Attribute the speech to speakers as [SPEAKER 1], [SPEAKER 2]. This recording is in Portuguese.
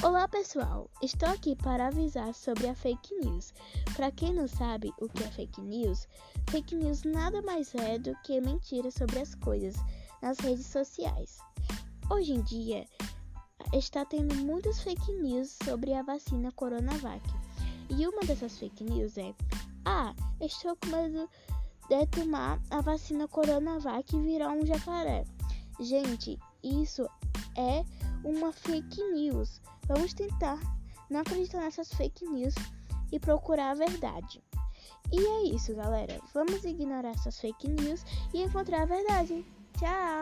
[SPEAKER 1] Olá pessoal, estou aqui para avisar sobre a fake news. Para quem não sabe o que é fake news, fake news nada mais é do que mentira sobre as coisas nas redes sociais. Hoje em dia está tendo muitas fake news sobre a vacina Coronavac. E uma dessas fake news é: Ah, estou com medo de tomar a vacina Coronavac e virar um jacaré. Gente, isso é uma fake news. Vamos tentar não acreditar nessas fake news e procurar a verdade. E é isso, galera. Vamos ignorar essas fake news e encontrar a verdade. Tchau!